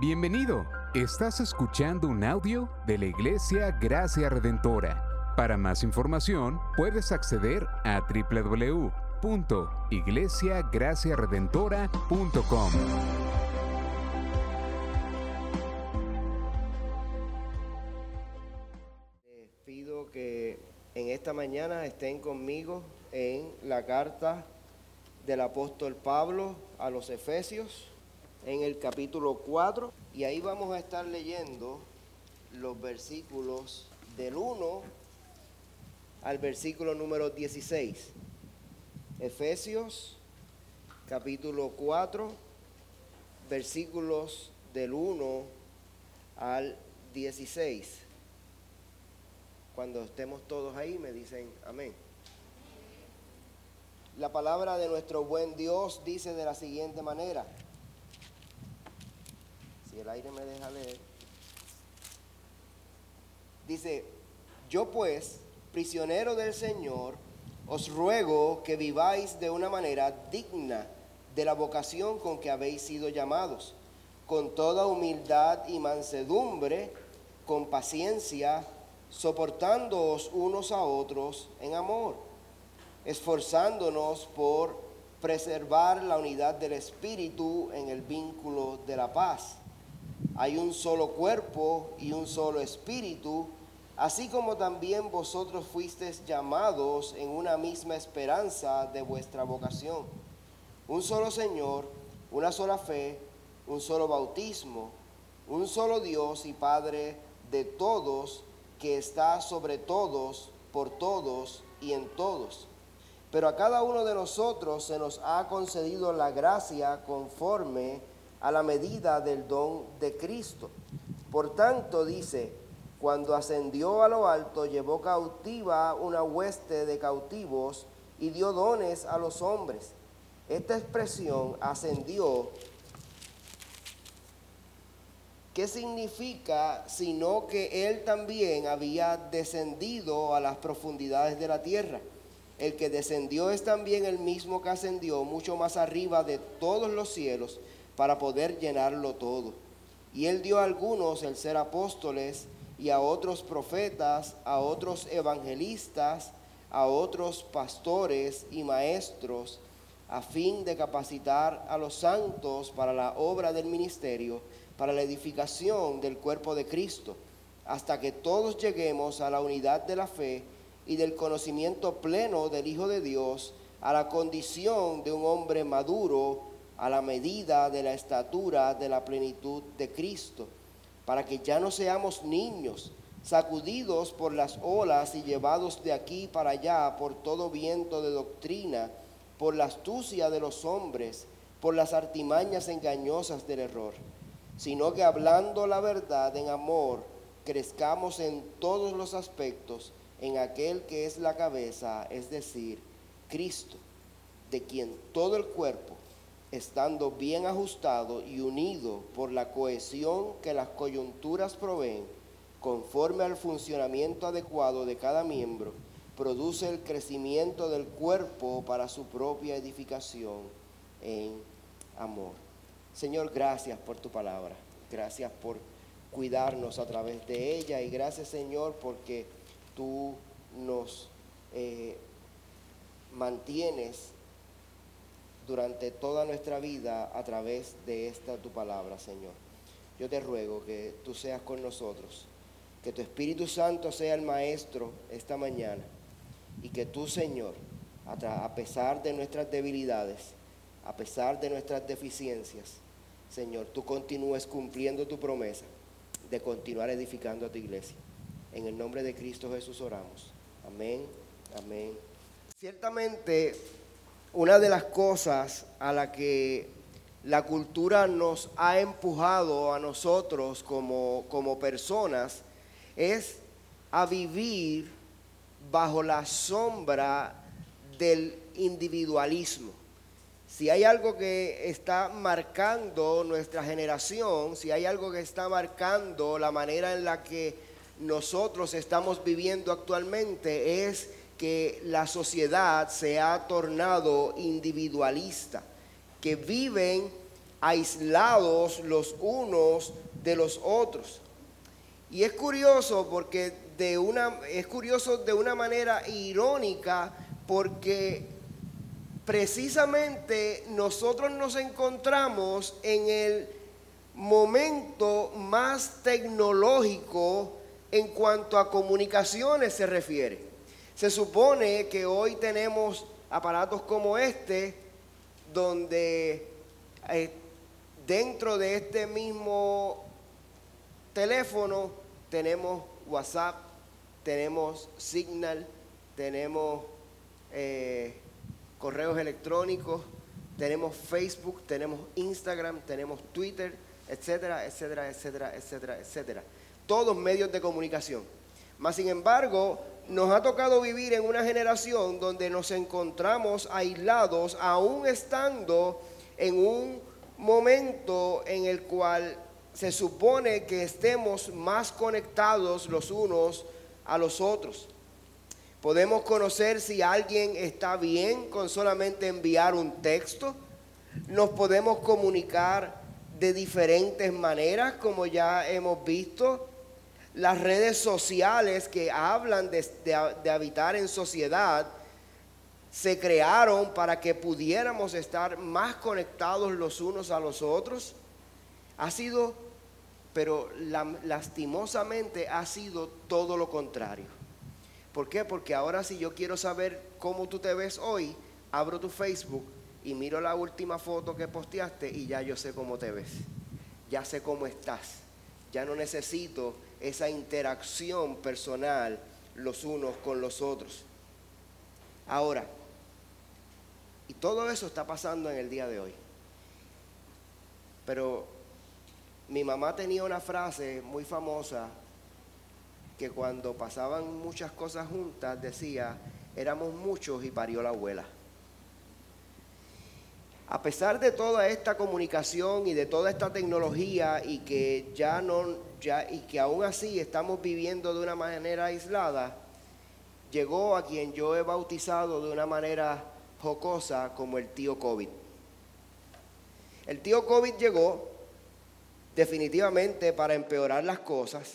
Bienvenido. Estás escuchando un audio de la Iglesia Gracia Redentora. Para más información, puedes acceder a www.iglesiagraciaredentora.com. Les pido que en esta mañana estén conmigo en la carta del apóstol Pablo a los Efesios, en el capítulo 4, y ahí vamos a estar leyendo los versículos del 1 al versículo número 16. Efesios, capítulo 4, versículos del 1 al 16. Cuando estemos todos ahí me dicen amén. La palabra de nuestro buen Dios dice de la siguiente manera. El aire me deja leer. Dice, yo pues, prisionero del Señor, os ruego que viváis de una manera digna de la vocación con que habéis sido llamados, con toda humildad y mansedumbre, con paciencia, soportándoos unos a otros en amor, esforzándonos por preservar la unidad del Espíritu en el vínculo de la paz. Hay un solo cuerpo y un solo Espíritu, así como también vosotros fuisteis llamados en una misma esperanza de vuestra vocación. Un solo Señor, una sola fe, un solo bautismo, un solo Dios y Padre de todos, que está sobre todos, por todos y en todos. Pero a cada uno de nosotros se nos ha concedido la gracia conforme a la medida del don de Cristo. Por tanto, dice, cuando ascendió a lo alto, llevó cautiva una hueste de cautivos y dio dones a los hombres. Esta expresión ascendió ¿Qué significa sino que él también había descendido a las profundidades de la tierra? El que descendió es también el mismo que ascendió mucho más arriba de todos los cielos para poder llenarlo todo. Y él dio a algunos el ser apóstoles y a otros profetas, a otros evangelistas, a otros pastores y maestros, a fin de capacitar a los santos para la obra del ministerio para la edificación del cuerpo de Cristo, hasta que todos lleguemos a la unidad de la fe y del conocimiento pleno del Hijo de Dios, a la condición de un hombre maduro, a la medida de la estatura de la plenitud de Cristo, para que ya no seamos niños, sacudidos por las olas y llevados de aquí para allá por todo viento de doctrina, por la astucia de los hombres, por las artimañas engañosas del error sino que hablando la verdad en amor, crezcamos en todos los aspectos en aquel que es la cabeza, es decir, Cristo, de quien todo el cuerpo, estando bien ajustado y unido por la cohesión que las coyunturas proveen, conforme al funcionamiento adecuado de cada miembro, produce el crecimiento del cuerpo para su propia edificación en amor. Señor, gracias por tu palabra. Gracias por cuidarnos a través de ella. Y gracias, Señor, porque tú nos eh, mantienes durante toda nuestra vida a través de esta tu palabra, Señor. Yo te ruego que tú seas con nosotros, que tu Espíritu Santo sea el Maestro esta mañana y que tú, Señor, a pesar de nuestras debilidades, a pesar de nuestras deficiencias, Señor, tú continúes cumpliendo tu promesa de continuar edificando a tu iglesia. En el nombre de Cristo Jesús oramos. Amén, amén. Ciertamente, una de las cosas a la que la cultura nos ha empujado a nosotros como, como personas es a vivir bajo la sombra del individualismo. Si hay algo que está marcando nuestra generación, si hay algo que está marcando la manera en la que nosotros estamos viviendo actualmente, es que la sociedad se ha tornado individualista, que viven aislados los unos de los otros. Y es curioso porque de una es curioso de una manera irónica porque precisamente nosotros nos encontramos en el momento más tecnológico en cuanto a comunicaciones se refiere. Se supone que hoy tenemos aparatos como este, donde eh, dentro de este mismo teléfono tenemos WhatsApp, tenemos Signal, tenemos eh, correos electrónicos, tenemos Facebook, tenemos Instagram, tenemos Twitter, etcétera, etcétera, etcétera, etcétera, etcétera. Todos medios de comunicación. Mas, sin embargo, nos ha tocado vivir en una generación donde nos encontramos aislados, aún estando en un momento en el cual se supone que estemos más conectados los unos a los otros. Podemos conocer si alguien está bien con solamente enviar un texto. Nos podemos comunicar de diferentes maneras, como ya hemos visto. Las redes sociales que hablan de, habitar en sociedad se crearon para que pudiéramos estar más conectados los unos a los otros. Ha sido, pero lastimosamente ha sido todo lo contrario. ¿Por qué? Porque ahora si yo quiero saber cómo tú te ves hoy, abro tu Facebook y miro la última foto que posteaste y ya yo sé cómo te ves. Ya sé cómo estás. Ya no necesito esa interacción personal los unos con los otros. Ahora, y todo eso está pasando en el día de hoy. Pero mi mamá tenía una frase muy famosa que cuando pasaban muchas cosas juntas decía, éramos muchos y parió la abuela. A pesar de toda esta comunicación y de toda esta tecnología y que ya no ya y que aún así estamos viviendo de una manera aislada, llegó a quien yo he bautizado de una manera jocosa como el tío COVID. El tío COVID llegó definitivamente para empeorar las cosas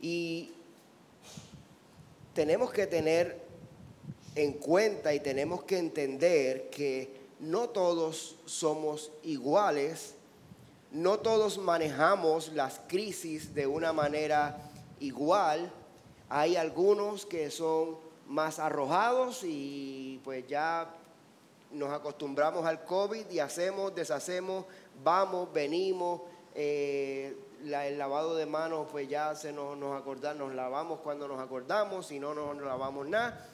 y tenemos que tener en cuenta y tenemos que entender que no todos somos iguales, no todos manejamos las crisis de una manera igual. Hay algunos que son más arrojados y pues ya nos acostumbramos al COVID y hacemos, deshacemos, vamos, venimos. Eh, el lavado de manos, pues ya se nos, nos acordamos, nos lavamos cuando nos acordamos, si no, no nos lavamos nada.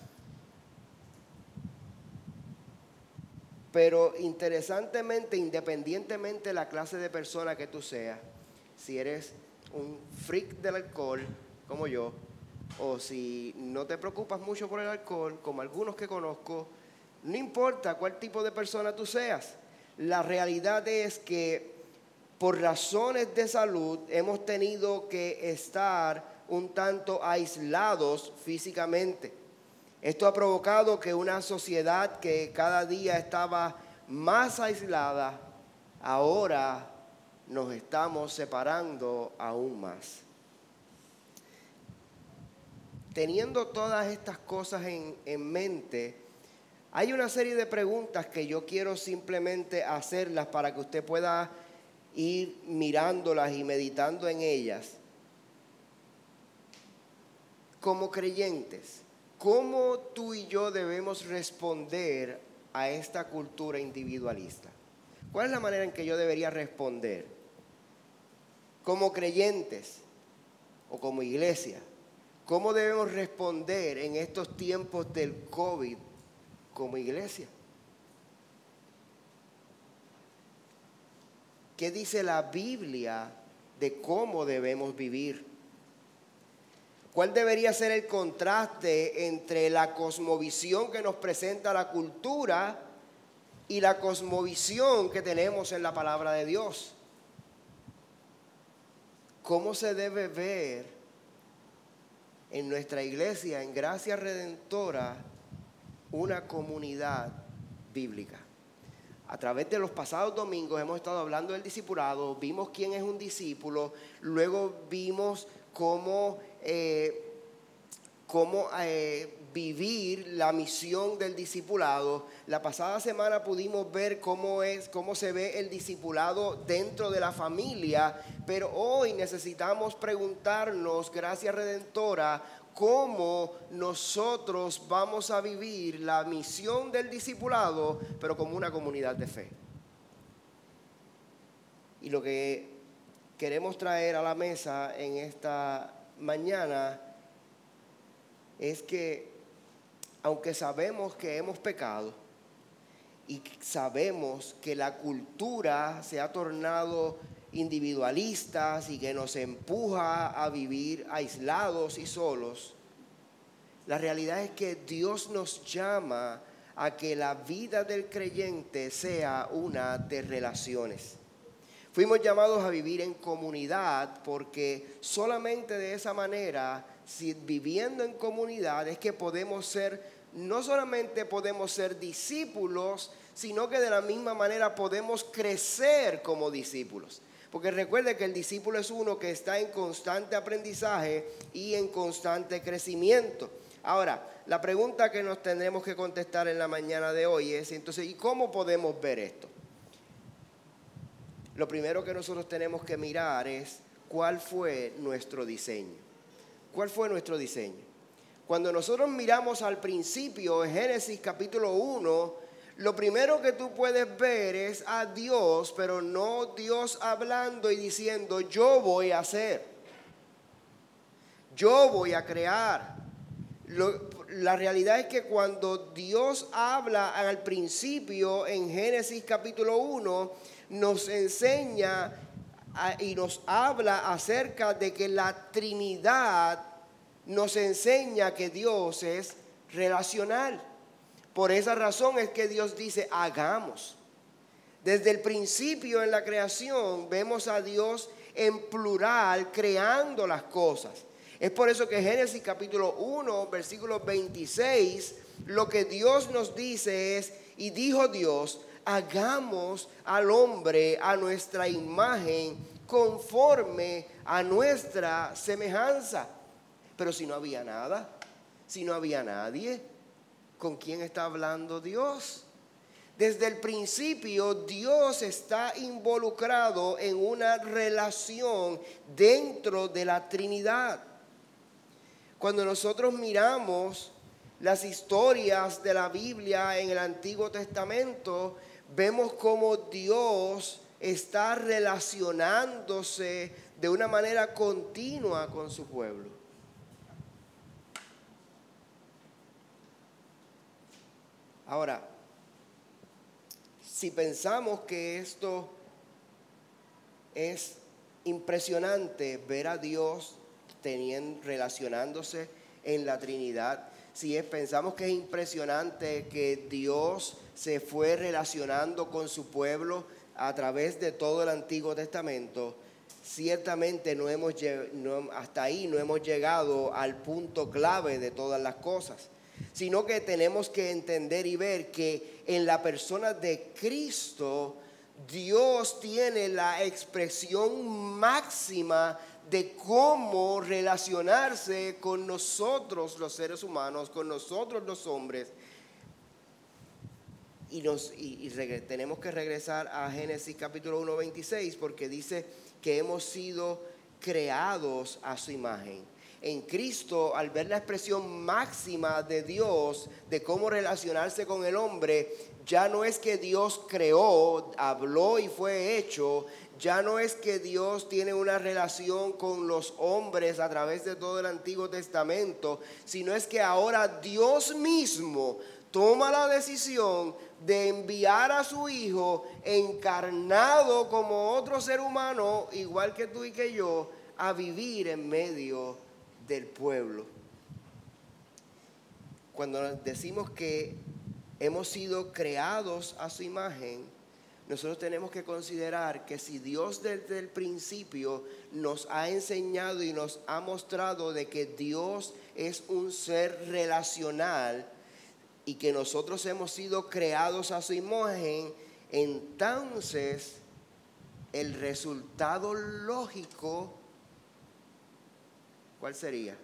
Pero interesantemente, independientemente de la clase de persona que tú seas, si eres un freak del alcohol, como yo, o si no te preocupas mucho por el alcohol, como algunos que conozco, no importa cuál tipo de persona tú seas, la realidad es que por razones de salud hemos tenido que estar un tanto aislados físicamente. Esto ha provocado que una sociedad que cada día estaba más aislada, ahora nos estamos separando aún más. Teniendo todas estas cosas en, en, mente, hay una serie de preguntas que yo quiero simplemente hacerlas para que usted pueda ir mirándolas y meditando en ellas. Como creyentes, ¿Cómo tú y yo debemos responder a esta cultura individualista? ¿Cuál es la manera en que yo debería responder? Como creyentes o como iglesia, ¿cómo debemos responder en estos tiempos del COVID como iglesia? ¿Qué dice la Biblia de cómo debemos vivir? ¿Cuál debería ser el contraste entre la cosmovisión que nos presenta la cultura y la cosmovisión que tenemos en la palabra de Dios? ¿Cómo se debe ver en nuestra iglesia, en Gracia Redentora, una comunidad bíblica? a través de los pasados domingos hemos estado hablando del discipulado, vimos quién es un discípulo, luego vimos cómo, eh, cómo eh, vivir la misión del discipulado. La pasada semana pudimos ver cómo es, cómo se ve el discipulado dentro de la familia, pero hoy necesitamos preguntarnos, gracias redentora, cómo nosotros vamos a vivir la misión del discipulado, pero como una comunidad de fe. Y lo que queremos traer a la mesa en esta mañana es que aunque sabemos que hemos pecado y sabemos que la cultura se ha tornado individualistas y que nos empuja a vivir aislados y solos, la realidad es que Dios nos llama a que la vida del creyente sea una de relaciones. Fuimos llamados a vivir en comunidad porque solamente de esa manera, si viviendo en comunidad, es que podemos ser, no solamente podemos ser discípulos, sino que de la misma manera podemos crecer como discípulos. Porque recuerde que el discípulo es uno que está en constante aprendizaje y en constante crecimiento. Ahora, la pregunta que nos tendremos que contestar en la mañana de hoy es, entonces, ¿y cómo podemos ver esto? Lo primero que nosotros tenemos que mirar es cuál fue nuestro diseño. ¿Cuál fue nuestro diseño? Cuando nosotros miramos al principio, en Génesis capítulo 1, lo primero que tú puedes ver es a Dios, pero no Dios hablando y diciendo, yo voy a hacer, yo voy a crear. la realidad es que cuando Dios habla al principio en Génesis capítulo 1, nos enseña y nos habla acerca de que la Trinidad nos enseña que Dios es relacional. Por esa razón es que Dios dice, hagamos. Desde el principio en la creación vemos a Dios en plural creando las cosas. Es por eso que Génesis capítulo 1, versículo 26, lo que Dios nos dice es, y dijo Dios, hagamos al hombre a nuestra imagen conforme a nuestra semejanza. Pero si no había nada, si no había nadie, ¿Con quién está hablando Dios? Desde el principio Dios está involucrado en una relación dentro de la Trinidad. Cuando nosotros miramos las historias de la Biblia en el Antiguo Testamento, vemos cómo Dios está relacionándose de una manera continua con su pueblo. Ahora, si pensamos que esto es impresionante, ver a Dios teniendo, relacionándose en la Trinidad, si pensamos que es impresionante que Dios se fue relacionando con su pueblo a través de todo el Antiguo Testamento, ciertamente no hemos, hasta ahí no hemos llegado al punto clave de todas las cosas sino que tenemos que entender y ver que en la persona de Cristo, Dios tiene la expresión máxima de cómo relacionarse con nosotros los seres humanos, con nosotros los hombres. Y, nos, tenemos que regresar a Génesis capítulo 1, 26, porque dice que hemos sido creados a su imagen. En Cristo, al ver la expresión máxima de Dios, de cómo relacionarse con el hombre, ya no es que Dios creó, habló y fue hecho, ya no es que Dios tiene una relación con los hombres a través de todo el Antiguo Testamento, sino es que ahora Dios mismo toma la decisión de enviar a su Hijo encarnado como otro ser humano, igual que tú y que yo, a vivir en medio del pueblo. Cuando decimos que hemos sido creados a su imagen, nosotros tenemos que considerar que si Dios desde el principio nos ha enseñado y nos ha mostrado de que Dios es un ser relacional y que nosotros hemos sido creados a su imagen, entonces el resultado lógico, ¿cuál sería?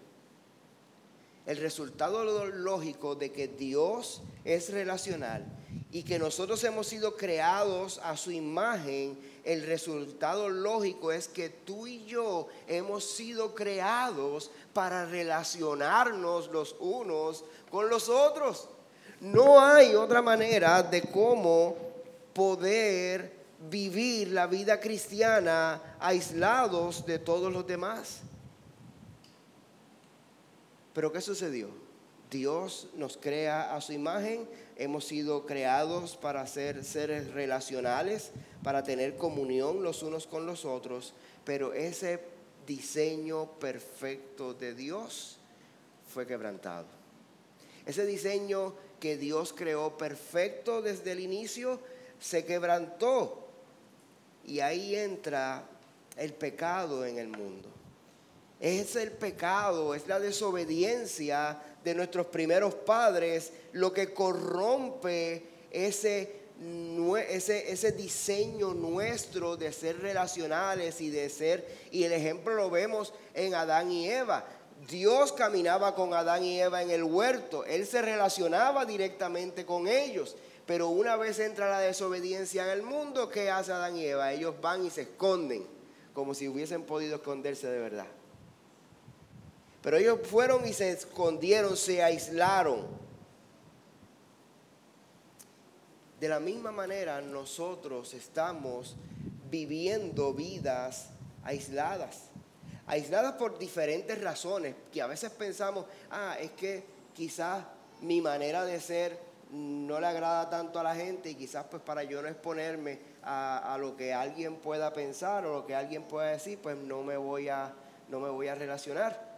El resultado lógico de que Dios es relacional y que nosotros hemos sido creados a su imagen, el resultado lógico es que tú y yo hemos sido creados para relacionarnos los unos con los otros. No hay otra manera de cómo poder vivir la vida cristiana aislados de todos los demás. Pero ¿qué sucedió? Dios nos crea a su imagen, hemos sido creados para ser seres relacionales, para tener comunión los unos con los otros, pero ese diseño perfecto de Dios fue quebrantado. Ese diseño que Dios creó perfecto desde el inicio se quebrantó. Y ahí entra el pecado en el mundo. Es el pecado, es la desobediencia de nuestros primeros padres lo que corrompe ese, ese, ese diseño nuestro de ser relacionales y de ser, y el ejemplo lo vemos en Adán y Eva. Dios caminaba con Adán y Eva en el huerto, Él se relacionaba directamente con ellos, pero una vez entra la desobediencia en el mundo, ¿qué hace Adán y Eva? Ellos van y se esconden, como si hubiesen podido esconderse de verdad. Pero ellos fueron y se escondieron, se aislaron. De la misma manera nosotros estamos viviendo vidas aisladas aisladas por diferentes razones, que a veces pensamos, ah, es que quizás mi manera de ser no le agrada tanto a la gente y quizás pues para yo no exponerme a, lo que alguien pueda pensar o lo que alguien pueda decir, pues no me voy a, no me voy a relacionar.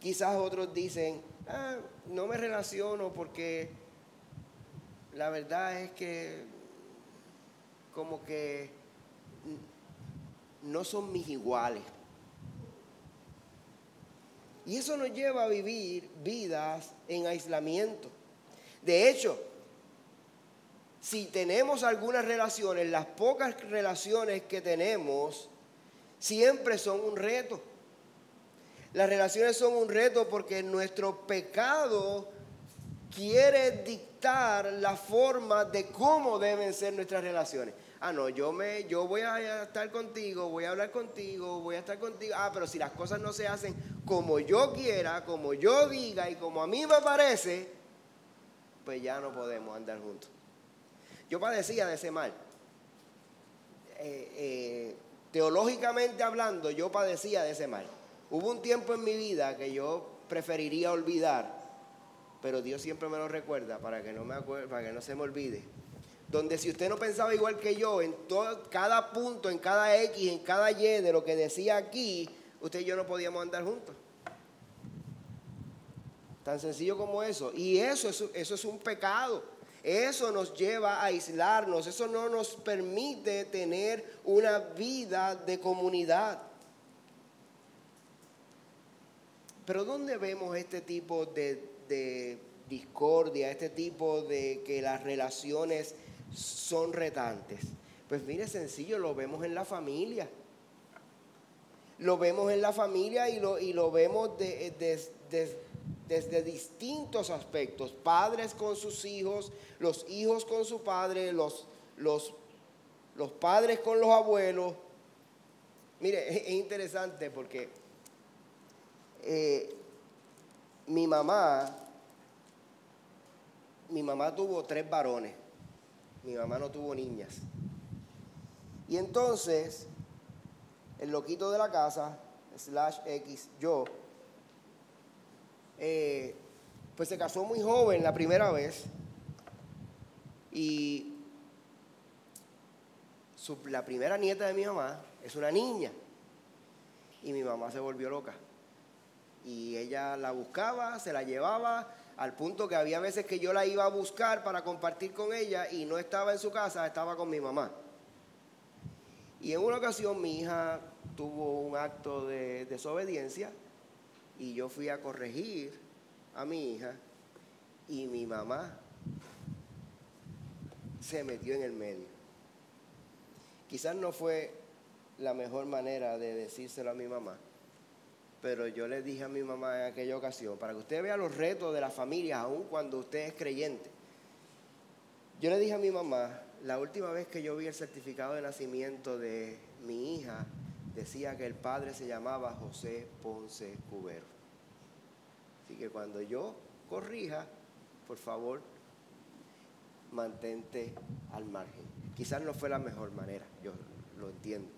Quizás otros dicen, ah, no me relaciono porque la verdad es que como que no son mis iguales. Y eso nos lleva a vivir vidas en aislamiento. De hecho, si tenemos algunas relaciones, las pocas relaciones que tenemos siempre son un reto. Las relaciones son un reto porque nuestro pecado quiere dictar la forma de cómo deben ser nuestras relaciones ah, no, yo, me, yo voy a estar contigo, voy a hablar contigo, voy a estar contigo. Ah, pero si las cosas no se hacen como yo quiera, como yo diga y como a mí me parece, pues ya no podemos andar juntos. Yo padecía de ese mal. Eh, eh, teológicamente hablando, yo padecía de ese mal. Hubo un tiempo en mi vida que yo preferiría olvidar, pero Dios siempre me lo recuerda para que no, me para que no se me olvide donde si usted no pensaba igual que yo en todo, cada punto, en cada X, en cada Y de lo que decía aquí, usted y yo no podíamos andar juntos. Tan sencillo como eso. Y eso, eso, eso es un pecado. Eso nos lleva a aislarnos. Eso no nos permite tener una vida de comunidad. Pero ¿dónde vemos este tipo de, de discordia, este tipo de que las relaciones son retantes? Pues mire, sencillo, lo vemos en la familia. Lo vemos en la familia y lo, y lo vemos desde distintos aspectos. Padres con sus hijos, los hijos con su padre, los, los, los padres con los abuelos. Mire, es, interesante porque eh, mi mamá, mi mamá tuvo tres varones mi mamá no tuvo niñas. Y entonces, el loquito de la casa, slash X, yo, eh, pues se casó muy joven la primera vez y la primera nieta de mi mamá es una niña y mi mamá se volvió loca. Y ella la buscaba, se la llevaba, al punto que había veces que yo la iba a buscar para compartir con ella y no estaba en su casa, estaba con mi mamá. Y en una ocasión mi hija tuvo un acto de desobediencia y yo fui a corregir a mi hija y mi mamá se metió en el medio. Quizás no fue la mejor manera de decírselo a mi mamá, pero yo le dije a mi mamá en aquella ocasión, para que usted vea los retos de la familia, aun cuando usted es creyente. Yo le dije a mi mamá, la última vez que yo vi el certificado de nacimiento de mi hija, decía que el padre se llamaba José Ponce Cubero. Así que cuando yo corrija, por favor, mantente al margen. Quizás no fue la mejor manera, yo lo entiendo.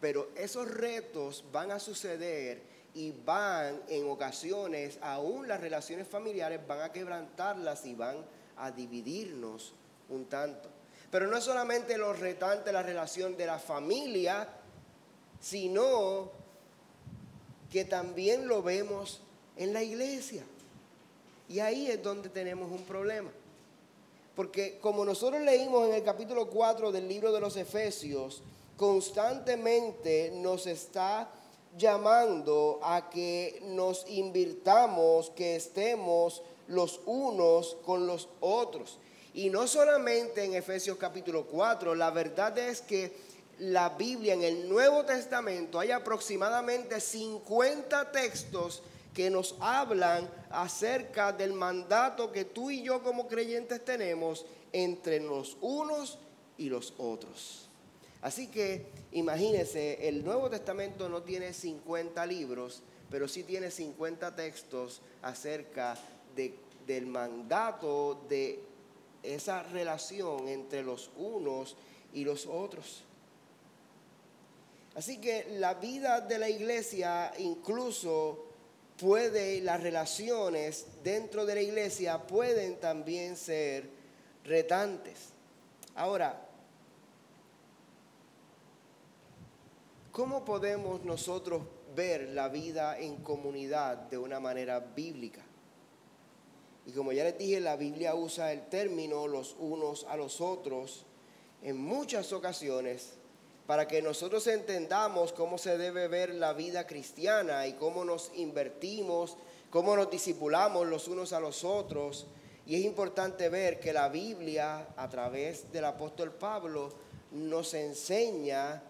Pero esos retos van a suceder y van en ocasiones, aún las relaciones familiares van a quebrantarlas y van a dividirnos un tanto. Pero no es solamente lo retante la relación de la familia, sino que también lo vemos en la iglesia. Y ahí es donde tenemos un problema. Porque como nosotros leímos en el capítulo 4 del libro de los Efesios, constantemente nos está llamando a que nos invirtamos, que estemos los unos con los otros. Y no solamente en Efesios capítulo 4, la verdad es que la Biblia en el Nuevo Testamento hay aproximadamente 50 textos que nos hablan acerca del mandato que tú y yo como creyentes tenemos entre los unos y los otros. Así que imagínense, el Nuevo Testamento no tiene 50 libros, pero sí tiene 50 textos acerca de, del mandato de esa relación entre los unos y los otros. Así que la vida de la iglesia incluso puede, las relaciones dentro de la iglesia pueden también ser retantes. Ahora, ¿cómo podemos nosotros ver la vida en comunidad de una manera bíblica? Y como ya les dije, la Biblia usa el término los unos a los otros en muchas ocasiones para que nosotros entendamos cómo se debe ver la vida cristiana y cómo nos invertimos, cómo nos discipulamos los unos a los otros. Y es importante ver que la Biblia, a través del apóstol Pablo, nos enseña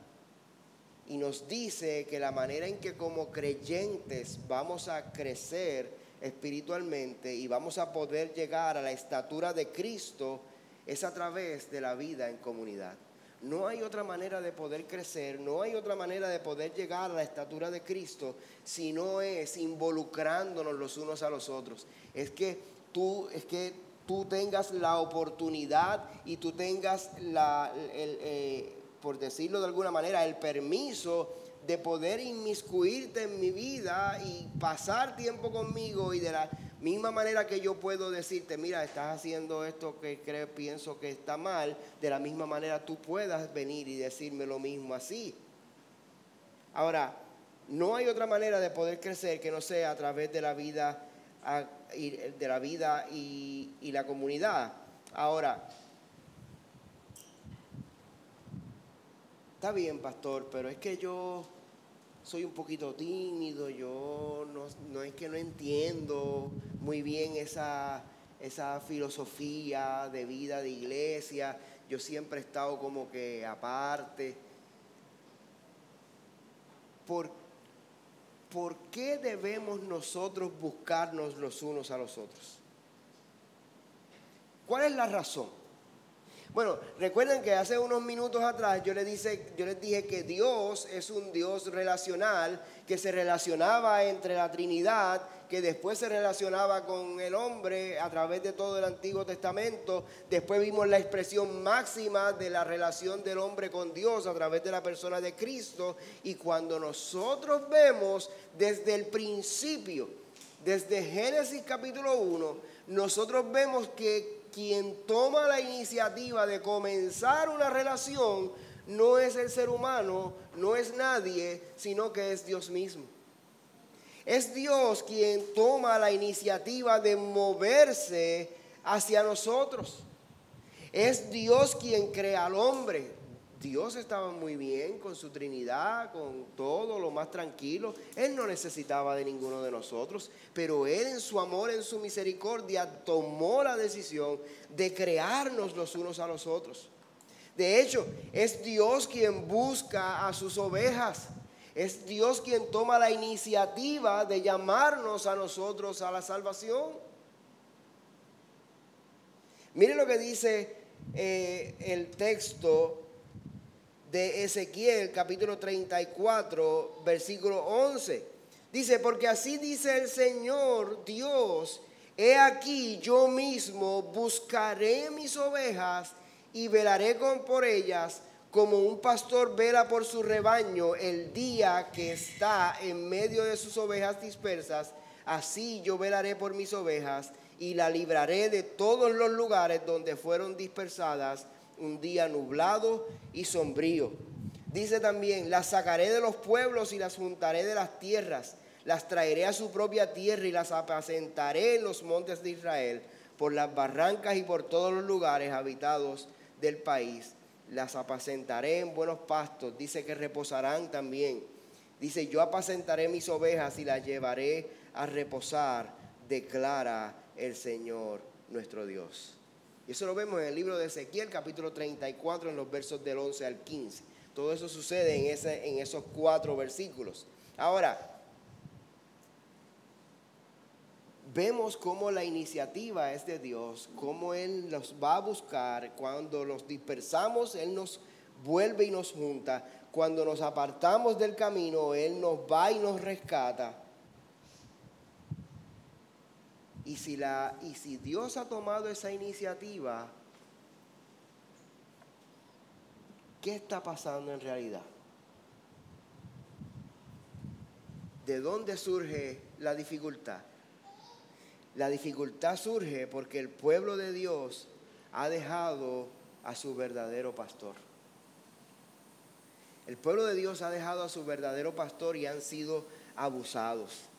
y nos dice que la manera en que como creyentes vamos a crecer espiritualmente y vamos a poder llegar a la estatura de Cristo es a través de la vida en comunidad. No hay otra manera de poder crecer, no hay otra manera de poder llegar a la estatura de Cristo si no es involucrándonos los unos a los otros. Es que tú, es que tú tengas la oportunidad y tú tengas la, eh, por decirlo de alguna manera, el permiso de poder inmiscuirte en mi vida y pasar tiempo conmigo y de la misma manera que yo puedo decirte, mira, estás haciendo esto que creo, pienso que está mal, de la misma manera tú puedas venir y decirme lo mismo así. Ahora, no hay otra manera de poder crecer que no sea a través de la vida, de la vida y, y la comunidad. Ahora, está bien, pastor, pero es que yo soy un poquito tímido, yo no, es que no entiendo muy bien esa, esa filosofía de vida de iglesia, yo siempre he estado como que aparte. ¿Por, ¿Por qué debemos nosotros buscarnos los unos a los otros? ¿Cuál es la razón? Bueno, recuerden que hace unos minutos atrás yo les, dije que Dios es un Dios relacional, que se relacionaba entre la Trinidad, que después se relacionaba con el hombre a través de todo el Antiguo Testamento. Después vimos la expresión máxima de la relación del hombre con Dios a través de la persona de Cristo. Y cuando nosotros vemos desde el principio, desde Génesis capítulo 1, nosotros vemos que quien toma la iniciativa de comenzar una relación no es el ser humano, no es nadie, sino que es Dios mismo. Es Dios quien toma la iniciativa de moverse hacia nosotros. Es Dios quien crea al hombre. Dios estaba muy bien con su Trinidad, con todo lo más tranquilo. Él no necesitaba de ninguno de nosotros, pero Él en su amor, en su misericordia, tomó la decisión de crearnos los unos a los otros. De hecho, es Dios quien busca a sus ovejas. Es Dios quien toma la iniciativa de llamarnos a nosotros a la salvación. Mire lo que dice eh, el texto de Ezequiel capítulo 34, versículo 11. Dice, porque así dice el Señor Dios, he aquí yo mismo buscaré mis ovejas y velaré con por ellas como un pastor vela por su rebaño el día que está en medio de sus ovejas dispersas, así yo velaré por mis ovejas y la libraré de todos los lugares donde fueron dispersadas un día nublado y sombrío. Dice también, las sacaré de los pueblos y las juntaré de las tierras, las traeré a su propia tierra y las apacentaré en los montes de Israel, por las barrancas y por todos los lugares habitados del país. Las apacentaré en buenos pastos, dice que reposarán también. Dice, yo apacentaré mis ovejas y las llevaré a reposar, declara el Señor nuestro Dios. Y eso lo vemos en el libro de Ezequiel, capítulo 34, en los versos del 11 al 15. Todo eso sucede en, ese, en esos cuatro versículos. Ahora, vemos cómo la iniciativa es de Dios, cómo Él los va a buscar. Cuando los dispersamos, Él nos vuelve y nos junta. Cuando nos apartamos del camino, Él nos va y nos rescata. Y si, la, y si Dios ha tomado esa iniciativa, ¿qué está pasando en realidad? ¿De dónde surge la dificultad? La dificultad surge porque el pueblo de Dios ha dejado a su verdadero pastor. El pueblo de Dios ha dejado a su verdadero pastor y han sido abusados.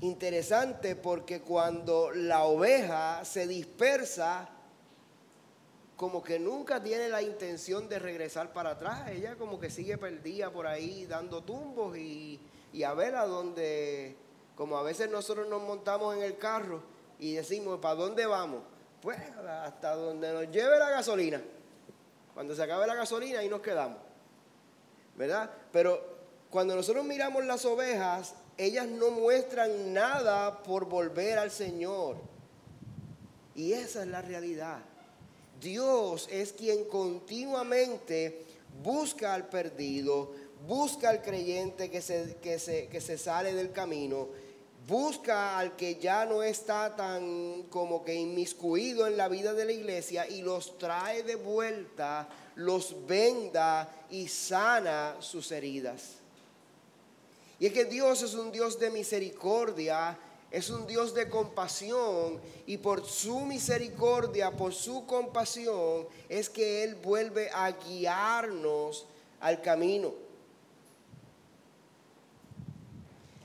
Interesante porque cuando la oveja se dispersa, como que nunca tiene la intención de regresar para atrás. Ella como que sigue perdida por ahí dando tumbos y, a ver a dónde, como a veces nosotros nos montamos en el carro y decimos, ¿para dónde vamos? Pues hasta donde nos lleve la gasolina. Cuando se acabe la gasolina ahí nos quedamos. ¿Verdad? Pero cuando nosotros miramos las ovejas, ellas no muestran nada por volver al Señor. Y esa es la realidad. Dios es quien continuamente busca al perdido, busca al creyente que se, que se, que se sale del camino, busca al que ya no está tan como que inmiscuido en la vida de la iglesia y los trae de vuelta, los venda y sana sus heridas. Y es que Dios es un Dios de misericordia, es un Dios de compasión y por su misericordia, por su compasión, es que Él vuelve a guiarnos al camino.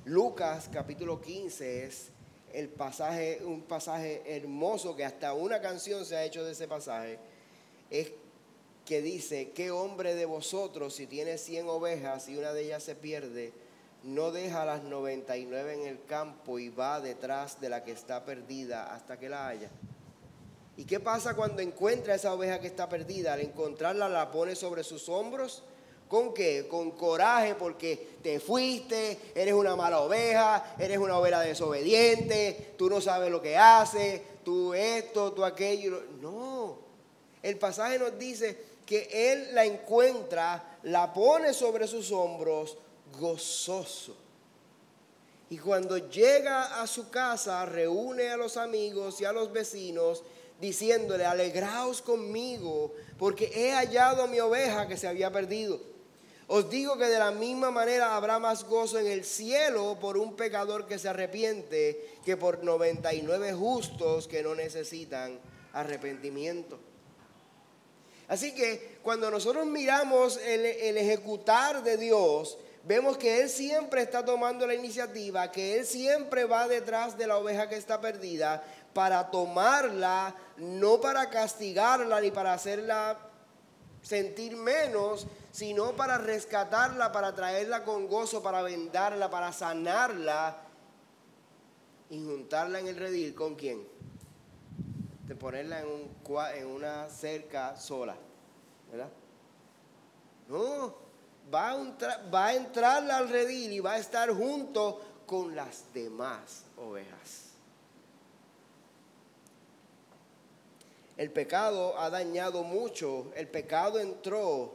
Lucas capítulo 15 es el pasaje, un pasaje hermoso que hasta una canción se ha hecho de ese pasaje. Es que dice, ¿qué hombre de vosotros si tiene 100 ovejas y una de ellas se pierde? No deja las 99 en el campo y va detrás de la que está perdida hasta que la haya. ¿Y qué pasa cuando encuentra esa oveja que está perdida? Al encontrarla la pone sobre sus hombros. ¿Con qué? Con coraje porque te fuiste, eres una mala oveja, eres una oveja desobediente, tú no sabes lo que haces, tú esto, tú aquello. No, el pasaje nos dice que él la encuentra, la pone sobre sus hombros, gozoso. Y cuando llega a su casa, reúne a los amigos y a los vecinos, diciéndole, alegraos conmigo, porque he hallado a mi oveja que se había perdido. Os digo que de la misma manera habrá más gozo en el cielo por un pecador que se arrepiente que por 99 justos que no necesitan arrepentimiento. Así que cuando nosotros miramos el, el ejecutar de Dios, vemos que Él siempre está tomando la iniciativa, que Él siempre va detrás de la oveja que está perdida para tomarla, no para castigarla ni para hacerla sentir menos, sino para rescatarla, para traerla con gozo, para vendarla, para sanarla y juntarla en el redil con quién? de ponerla en, en una cerca sola, ¿verdad? No, va a, va a entrar al redil y va a estar junto con las demás ovejas. El pecado ha dañado mucho, el pecado entró,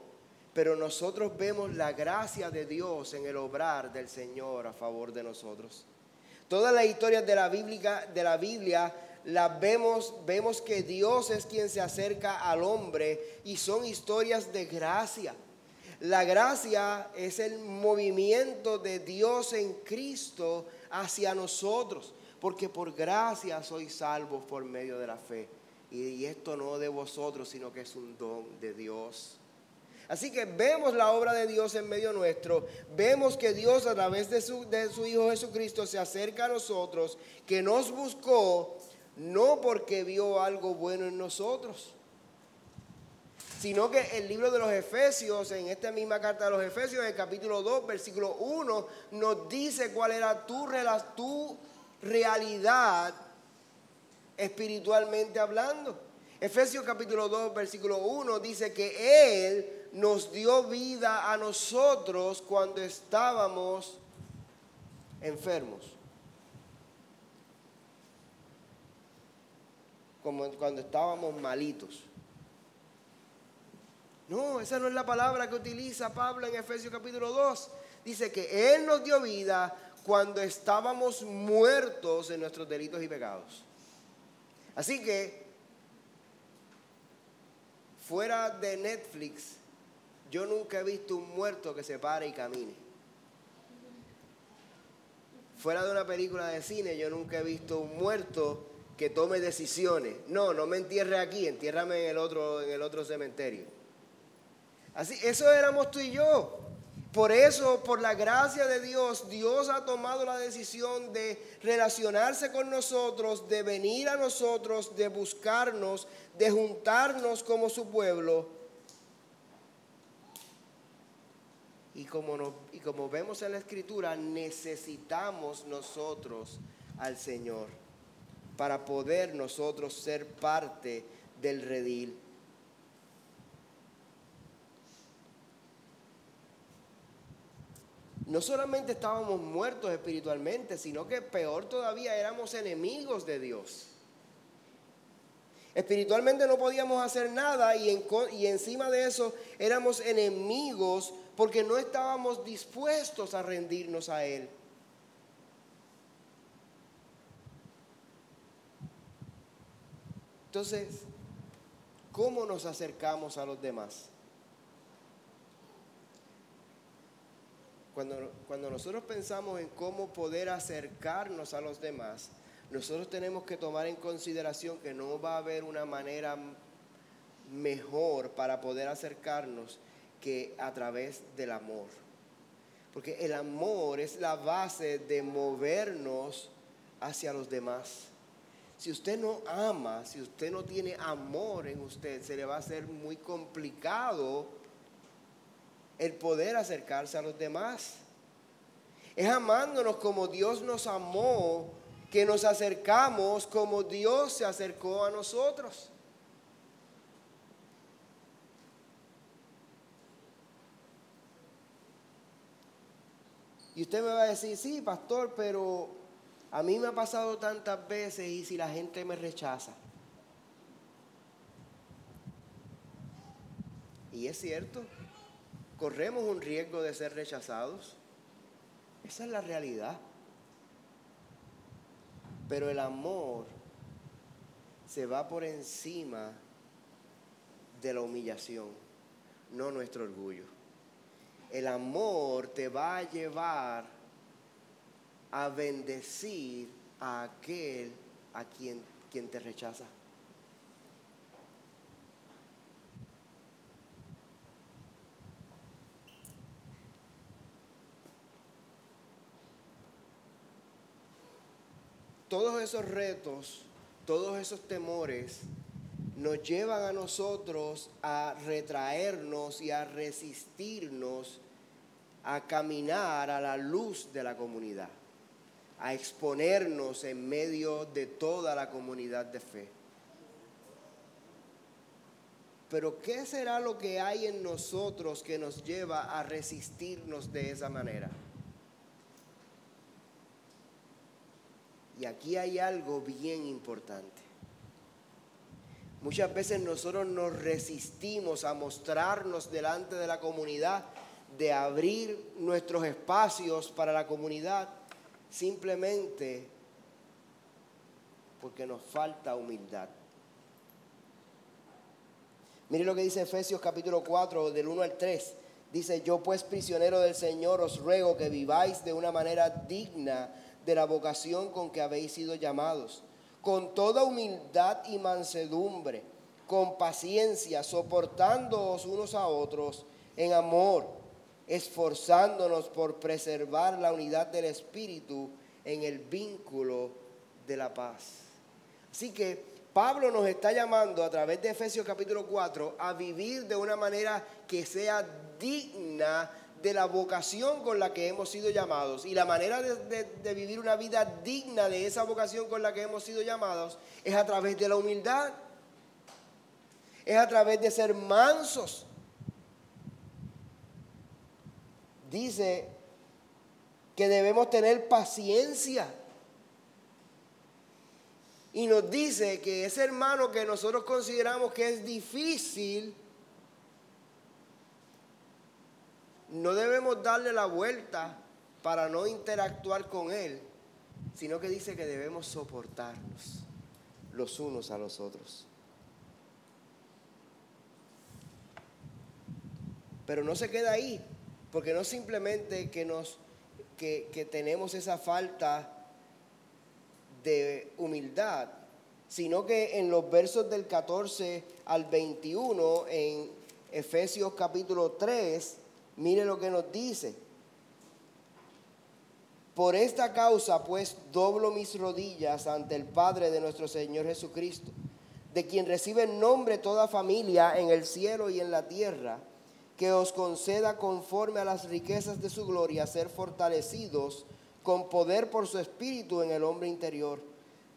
pero nosotros vemos la gracia de Dios en el obrar del Señor a favor de nosotros. Todas las historias de la Biblia, de la Biblia las vemos, vemos que Dios es quien se acerca al hombre y son historias de gracia. La gracia es el movimiento de Dios en Cristo hacia nosotros, porque por gracia sois salvos por medio de la fe. Y, esto no de vosotros, sino que es un don de Dios. Así que vemos la obra de Dios en medio nuestro, vemos que Dios a través de su, de su Hijo Jesucristo se acerca a nosotros, que nos buscó no porque vio algo bueno en nosotros, sino que el libro de los Efesios, en esta misma carta de los Efesios, en el capítulo 2, versículo 1, nos dice cuál era tu, tu realidad espiritualmente hablando. Efesios capítulo 2, versículo 1 dice que Él nos dio vida a nosotros cuando estábamos enfermos. Como cuando estábamos malitos. No, esa no es la palabra que utiliza Pablo en Efesios capítulo 2. Dice que Él nos dio vida cuando estábamos muertos en nuestros delitos y pecados. Así que, fuera de Netflix, yo nunca he visto un muerto que se pare y camine. Fuera de una película de cine, yo nunca he visto un muerto que tome decisiones. No, no me entierre aquí, entiérrame en el otro, en el otro cementerio. Así, eso éramos tú y yo. Por eso, por la gracia de Dios, Dios ha tomado la decisión de relacionarse con nosotros, de venir a nosotros, de buscarnos, de juntarnos como su pueblo. Y como, y como vemos en la escritura, necesitamos nosotros al Señor para poder nosotros ser parte del redil. No solamente estábamos muertos espiritualmente, sino que peor todavía éramos enemigos de Dios. Espiritualmente no podíamos hacer nada y, encima de eso éramos enemigos porque no estábamos dispuestos a rendirnos a Él. Entonces, ¿cómo nos acercamos a los demás? Cuando, nosotros pensamos en cómo poder acercarnos a los demás, nosotros tenemos que tomar en consideración que no va a haber una manera mejor para poder acercarnos que a través del amor. Porque el amor es la base de movernos hacia los demás. Si usted no ama, si usted no tiene amor en usted, se le va a hacer muy complicado el poder acercarse a los demás. Es amándonos como Dios nos amó que nos acercamos como Dios se acercó a nosotros. Y usted me va a decir, sí, pastor, pero a mí me ha pasado tantas veces y si la gente me rechaza. Y es cierto, corremos un riesgo de ser rechazados. Esa es la realidad. Pero el amor se va por encima de la humillación, no nuestro orgullo. El amor te va a llevar a bendecir a aquel a quien, quien te rechaza. Todos esos retos, todos esos temores nos llevan a nosotros a retraernos y a resistirnos a caminar a la luz de la comunidad, a exponernos en medio de toda la comunidad de fe. Pero ¿qué será lo que hay en nosotros que nos lleva a resistirnos de esa manera? Y aquí hay algo bien importante. Muchas veces nosotros nos resistimos a mostrarnos delante de la comunidad, de abrir nuestros espacios para la comunidad, simplemente porque nos falta humildad. Mire lo que dice Efesios capítulo 4, del 1 al 3. Dice, yo pues prisionero del Señor os ruego que viváis de una manera digna de la vocación con que habéis sido llamados, con toda humildad y mansedumbre, con paciencia, soportándoos unos a otros en amor, esforzándonos por preservar la unidad del Espíritu en el vínculo de la paz. Así que Pablo nos está llamando a través de Efesios capítulo 4 a vivir de una manera que sea digna de la vocación con la que hemos sido llamados. Y la manera de, vivir una vida digna de esa vocación con la que hemos sido llamados es a través de la humildad. Es a través de ser mansos. Dice que debemos tener paciencia. Y nos dice que ese hermano que nosotros consideramos que es difícil, no debemos darle la vuelta para no interactuar con Él, sino que dice que debemos soportarnos los unos a los otros. Pero no se queda ahí, porque no simplemente que, nos, que, tenemos esa falta de humildad, sino que en los versos del 14 al 21, en Efesios capítulo 3, Mire lo que nos dice. Por esta causa, pues, doblo mis rodillas ante el Padre de nuestro Señor Jesucristo, de quien recibe nombre toda familia en el cielo y en la tierra, que os conceda conforme a las riquezas de su gloria ser fortalecidos con poder por su espíritu en el hombre interior,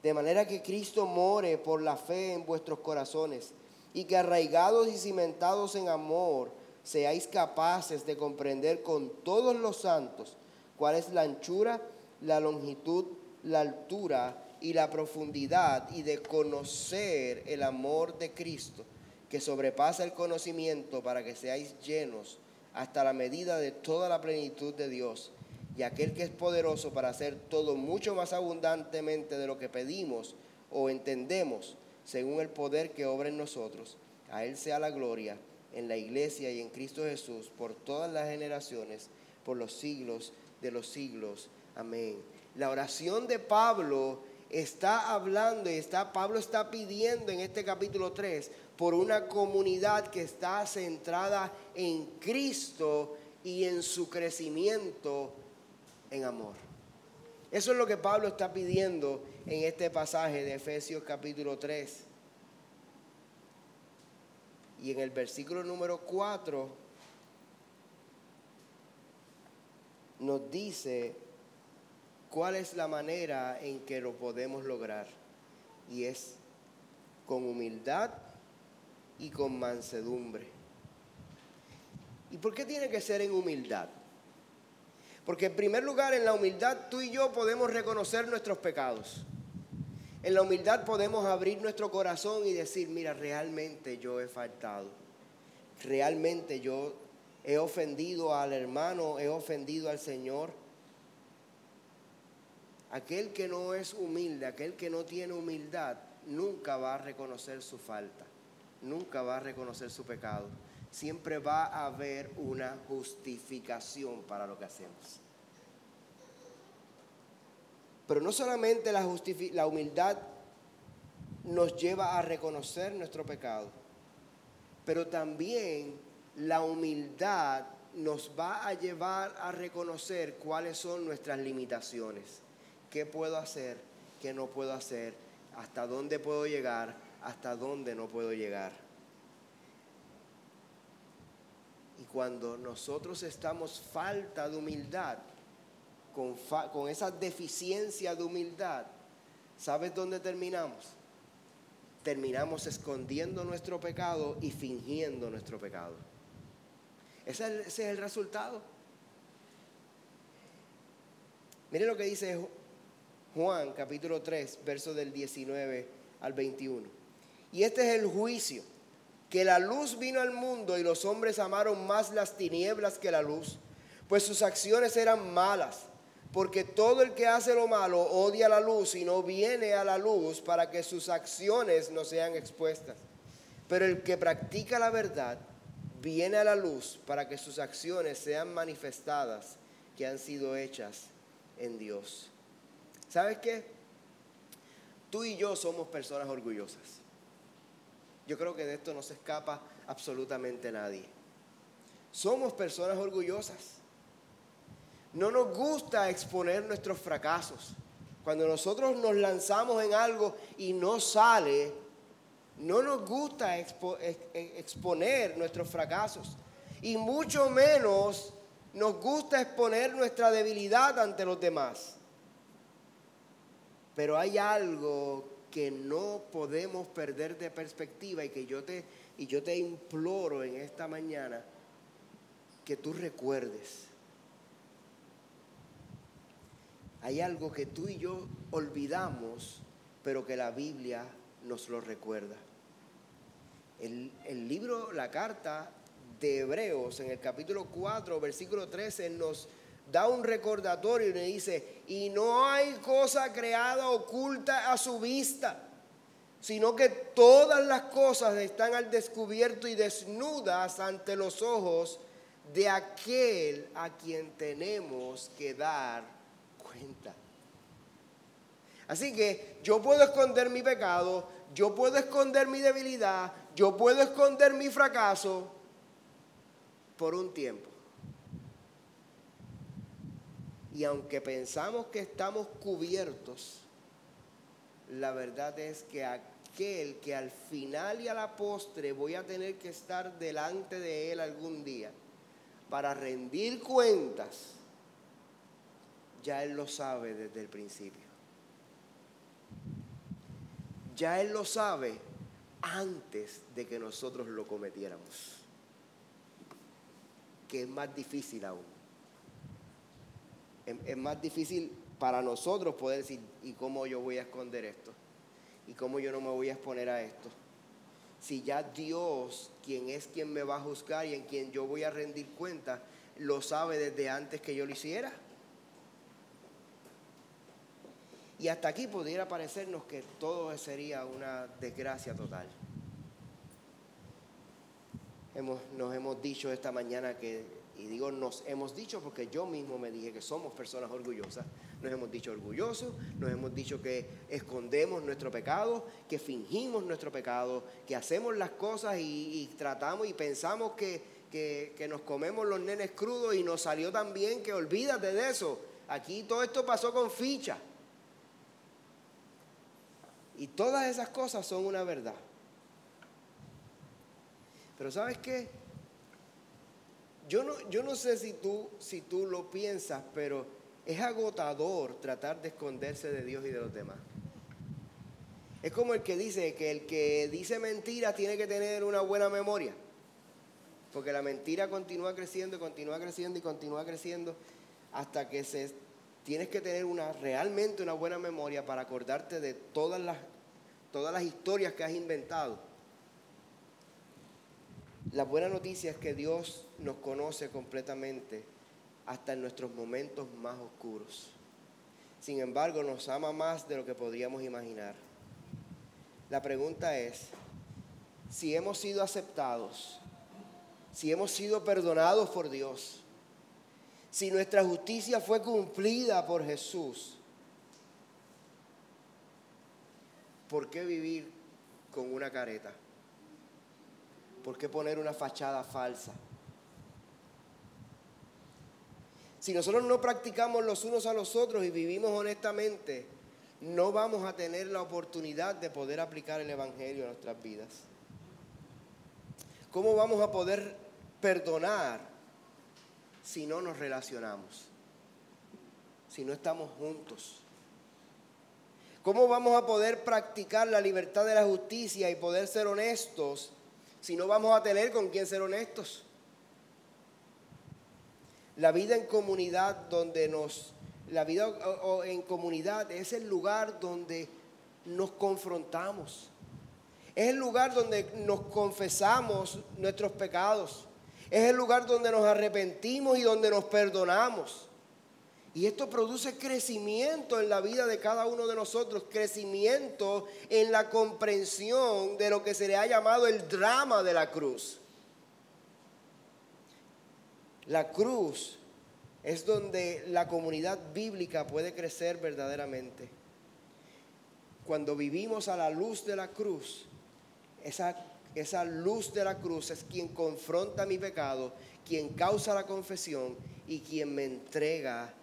de manera que Cristo more por la fe en vuestros corazones, y que arraigados y cimentados en amor, seáis capaces de comprender con todos los santos cuál es la anchura, la longitud, la altura y la profundidad y de conocer el amor de Cristo que sobrepasa el conocimiento para que seáis llenos hasta la medida de toda la plenitud de Dios y aquel que es poderoso para hacer todo mucho más abundantemente de lo que pedimos o entendemos según el poder que obra en nosotros. A Él sea la gloria en la iglesia y en Cristo Jesús por todas las generaciones, por los siglos de los siglos. Amén. La oración de Pablo está hablando y está Pablo está pidiendo en este capítulo 3 por una comunidad que está centrada en Cristo y en su crecimiento en amor. Eso es lo que Pablo está pidiendo en este pasaje de Efesios capítulo 3. Y en el versículo número 4 nos dice cuál es la manera en que lo podemos lograr. Y es con humildad y con mansedumbre. ¿Y por qué tiene que ser en humildad? Porque en primer lugar, en la humildad tú y yo podemos reconocer nuestros pecados. En la humildad podemos abrir nuestro corazón y decir, mira, realmente yo he faltado. Realmente yo he ofendido al hermano, he ofendido al Señor. Aquel que no es humilde, aquel que no tiene humildad, nunca va a reconocer su falta, nunca va a reconocer su pecado. Siempre va a haber una justificación para lo que hacemos. Pero no solamente la, la humildad nos lleva a reconocer nuestro pecado, pero también la humildad nos va a llevar a reconocer cuáles son nuestras limitaciones. ¿Qué puedo hacer? ¿Qué no puedo hacer? ¿Hasta dónde puedo llegar? ¿Hasta dónde no puedo llegar? Y cuando nosotros estamos falta de humildad, con, esa deficiencia de humildad, ¿sabes dónde terminamos? terminamos escondiendo nuestro pecado y fingiendo nuestro pecado. Ese es el, resultado. Mire lo que dice Juan capítulo 3, verso del 19 al 21. Y este es el juicio, que la luz vino al mundo y los hombres amaron más las tinieblas que la luz, pues sus acciones eran malas porque todo el que hace lo malo odia la luz y no viene a la luz para que sus acciones no sean expuestas. Pero el que practica la verdad viene a la luz para que sus acciones sean manifestadas que han sido hechas en Dios. ¿Sabes qué? Tú y yo somos personas orgullosas. Yo creo que de esto no se escapa absolutamente nadie. Somos personas orgullosas. No nos gusta exponer nuestros fracasos. Cuando nosotros nos lanzamos en algo y no sale, no nos gusta exponer nuestros fracasos. Y mucho menos nos gusta exponer nuestra debilidad ante los demás. Pero hay algo que no podemos perder de perspectiva y que yo te, imploro en esta mañana que tú recuerdes hay algo que tú y yo olvidamos, pero que la Biblia nos lo recuerda. El, libro, la carta de Hebreos, en el capítulo 4, versículo 13, nos da un recordatorio y le dice, y no hay cosa creada oculta a su vista, sino que todas las cosas están al descubierto y desnudas ante los ojos de aquel a quien tenemos que dar Así que yo puedo esconder mi pecado, yo puedo esconder mi debilidad, yo puedo esconder mi fracaso por un tiempo. Y aunque pensamos que estamos cubiertos, la verdad es que aquel que al final y a la postre voy a tener que estar delante de él algún día para rendir cuentas, ya Él lo sabe desde el principio. Ya Él lo sabe antes de que nosotros lo cometiéramos. Que es más difícil aún. Es, más difícil para nosotros poder decir, ¿y cómo yo voy a esconder esto? ¿Y cómo yo no me voy a exponer a esto? Si ya Dios, quien es quien me va a juzgar y en quien yo voy a rendir cuenta, lo sabe desde antes que yo lo hiciera. Y hasta aquí pudiera parecernos que todo sería una desgracia total. nos hemos dicho esta mañana que, y digo nos hemos dicho porque yo mismo me dije que somos personas orgullosas. Nos hemos dicho orgullosos, nos hemos dicho que escondemos nuestro pecado, que fingimos nuestro pecado, que hacemos las cosas y, tratamos y pensamos que, que nos comemos los nenes crudos y nos salió tan bien que olvídate de eso. Aquí todo esto pasó con ficha. Y todas esas cosas son una verdad. Pero ¿sabes qué? Yo no, yo no sé si tú, si tú lo piensas, pero es agotador tratar de esconderse de Dios y de los demás. Es como el que dice que el que dice mentira tiene que tener una buena memoria. Porque la mentira continúa creciendo y continúa creciendo y continúa creciendo hasta que se tienes que tener una, realmente una buena memoria para acordarte de todas las, todas las historias que has inventado. La buena noticia es que Dios nos conoce completamente hasta en nuestros momentos más oscuros. Sin embargo, nos ama más de lo que podríamos imaginar. La pregunta es, si hemos sido aceptados, si hemos sido perdonados por Dios, si nuestra justicia fue cumplida por Jesús, ¿por qué vivir con una careta? ¿Por qué poner una fachada falsa? Si nosotros no practicamos los unos a los otros y vivimos honestamente, no vamos a tener la oportunidad de poder aplicar el Evangelio a nuestras vidas. ¿Cómo vamos a poder perdonar si no nos relacionamos, si no estamos juntos. ¿Cómo vamos a poder practicar la libertad de la justicia y poder ser honestos si no vamos a tener con quién ser honestos? La vida en comunidad donde nos, la vida en comunidad es el lugar donde nos confrontamos. Es el lugar donde nos confesamos nuestros pecados. Es el lugar donde nos arrepentimos y donde nos perdonamos. Y esto produce crecimiento en la vida de cada uno de nosotros, crecimiento en la comprensión de lo que se le ha llamado el drama de la cruz. La cruz es donde la comunidad bíblica puede crecer verdaderamente. Cuando vivimos a la luz de la cruz, esa, esa luz de la cruz es quien confronta mi pecado, quien causa la confesión y quien me entrega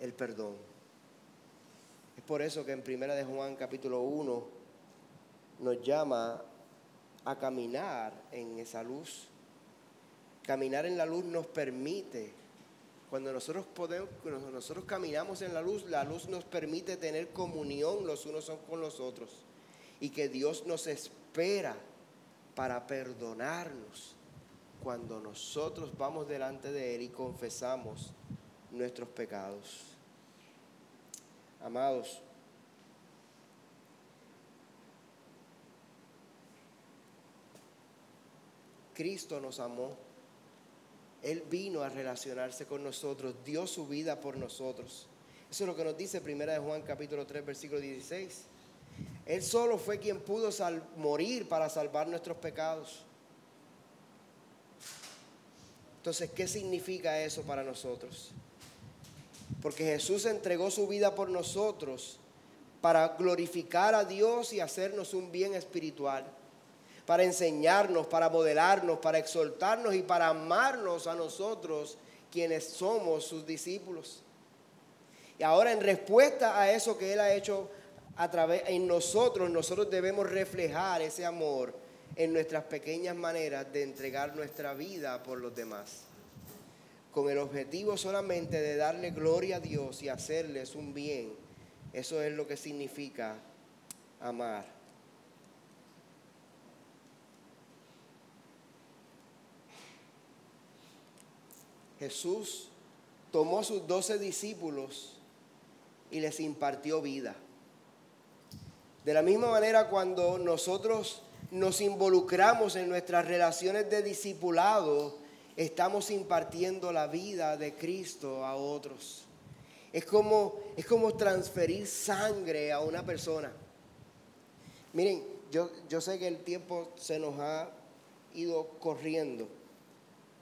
el perdón. Es por eso que en Primera de Juan capítulo 1 nos llama a caminar en esa luz. Caminar en la luz nos permite, cuando nosotros podemos, cuando nosotros caminamos en la luz, la luz nos permite tener comunión los unos con los otros y que Dios nos espera para perdonarnos cuando nosotros vamos delante de Él y confesamos nuestros pecados. Amados, Cristo nos amó. Él vino a relacionarse con nosotros, dio su vida por nosotros. Eso es lo que nos dice Primera de Juan capítulo 3 versículo 16. Él solo fue quien pudo morir para salvar nuestros pecados. Entonces, ¿qué significa eso para nosotros? Porque Jesús entregó su vida por nosotros para glorificar a Dios y hacernos un bien espiritual, para enseñarnos, para modelarnos, para exhortarnos y para amarnos a nosotros quienes somos sus discípulos. Y ahora en respuesta a eso que Él ha hecho a través en nosotros, nosotros debemos reflejar ese amor en nuestras pequeñas maneras de entregar nuestra vida por los demás con el objetivo solamente de darle gloria a Dios y hacerles un bien. Eso es lo que significa amar. Jesús tomó a sus doce discípulos y les impartió vida. De la misma manera cuando nosotros nos involucramos en nuestras relaciones de discipulado, estamos impartiendo la vida de Cristo a otros. Es como, es como transferir sangre a una persona. Miren, yo, yo sé que el tiempo se nos ha ido corriendo,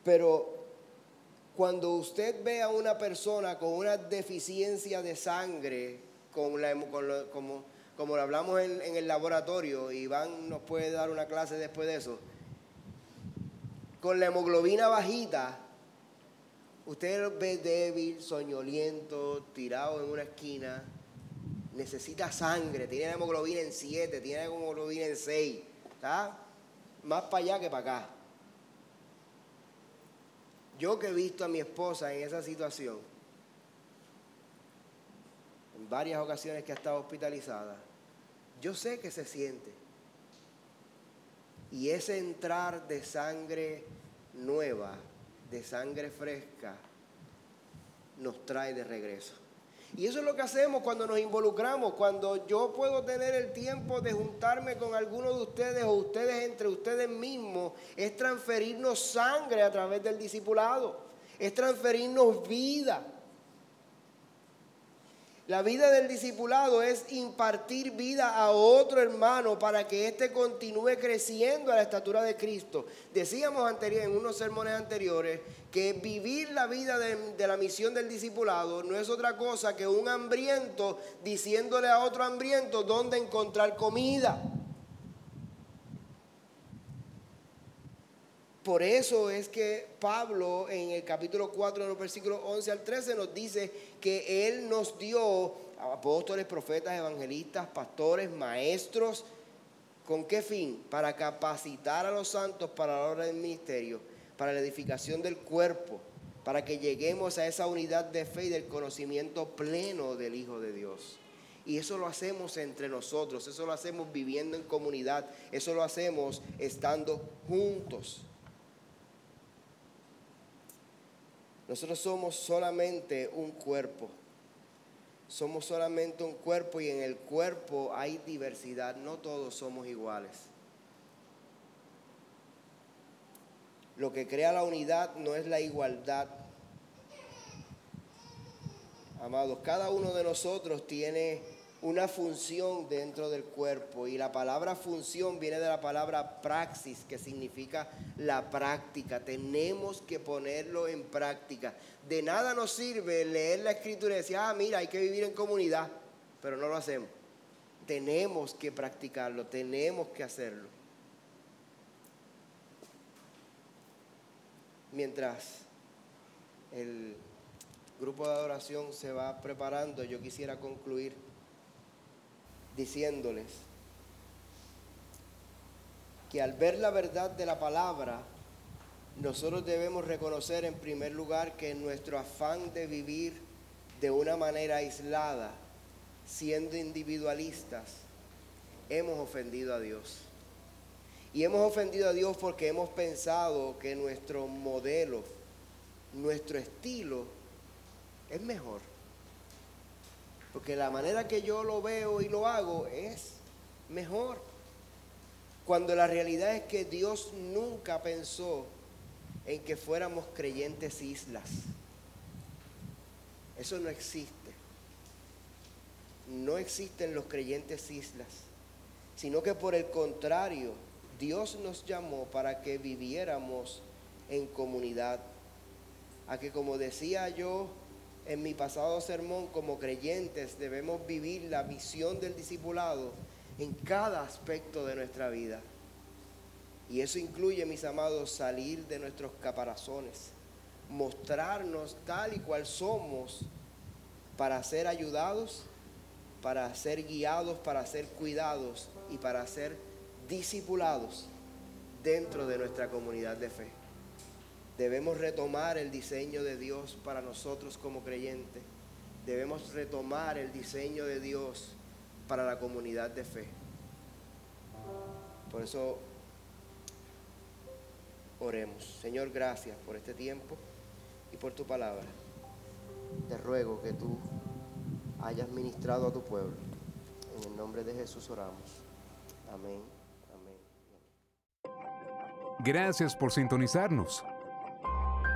pero cuando usted ve a una persona con una deficiencia de sangre, con la, como, como lo hablamos en, en el laboratorio, Iván nos puede dar una clase después de eso, con la hemoglobina bajita, usted lo ve débil, soñoliento, tirado en una esquina, necesita sangre, tiene la hemoglobina en 7, tiene la hemoglobina en 6, ¿está? Más para allá que para acá. Yo que he visto a mi esposa en esa situación, en varias ocasiones que ha estado hospitalizada, yo sé que se siente. Y ese entrar de sangre nueva, de sangre fresca, nos trae de regreso. Y eso es lo que hacemos cuando nos involucramos, cuando yo puedo tener el tiempo de juntarme con alguno de ustedes o ustedes entre ustedes mismos, es transferirnos sangre a través del discipulado, es transferirnos vida. La vida del discipulado es impartir vida a otro hermano para que éste continúe creciendo a la estatura de Cristo. Decíamos anterior, en unos sermones anteriores que vivir la vida de, de la misión del discipulado no es otra cosa que un hambriento diciéndole a otro hambriento dónde encontrar comida. Por eso es que Pablo en el capítulo 4, en los versículos 11 al 13 nos dice que Él nos dio apóstoles, profetas, evangelistas, pastores, maestros. ¿Con qué fin? Para capacitar a los santos para la obra del ministerio, para la edificación del cuerpo, para que lleguemos a esa unidad de fe y del conocimiento pleno del Hijo de Dios. Y eso lo hacemos entre nosotros, eso lo hacemos viviendo en comunidad, eso lo hacemos estando juntos. Nosotros somos solamente un cuerpo. Somos solamente un cuerpo y en el cuerpo hay diversidad. No todos somos iguales. Lo que crea la unidad no es la igualdad. Amados, cada uno de nosotros tiene una función dentro del cuerpo y la palabra función viene de la palabra praxis, que significa la práctica. Tenemos que ponerlo en práctica. De nada nos sirve leer la escritura y decir, ah, mira, hay que vivir en comunidad, pero no lo hacemos. Tenemos que practicarlo, tenemos que hacerlo. Mientras el grupo de adoración se va preparando, yo quisiera concluir diciéndoles que al ver la verdad de la palabra, nosotros debemos reconocer en primer lugar que nuestro afán de vivir de una manera aislada, siendo individualistas, hemos ofendido a Dios. Y hemos ofendido a Dios porque hemos pensado que nuestro modelo, nuestro estilo es mejor. Porque la manera que yo lo veo y lo hago es mejor. Cuando la realidad es que Dios nunca pensó en que fuéramos creyentes islas. Eso no existe. No existen los creyentes islas, sino que por el contrario, Dios nos llamó para que viviéramos en comunidad. A que como decía yo en mi pasado sermón, como creyentes debemos vivir la visión del discipulado en cada aspecto de nuestra vida. Y eso incluye, mis amados, salir de nuestros caparazones, mostrarnos tal y cual somos para ser ayudados, para ser guiados, para ser cuidados y para ser discipulados dentro de nuestra comunidad de fe. Debemos retomar el diseño de Dios para nosotros como creyentes. Debemos retomar el diseño de Dios para la comunidad de fe. Por eso oremos. Señor, gracias por este tiempo y por tu palabra. Te ruego que tú hayas ministrado a tu pueblo. En el nombre de Jesús oramos. Amén. Amén. Gracias por sintonizarnos.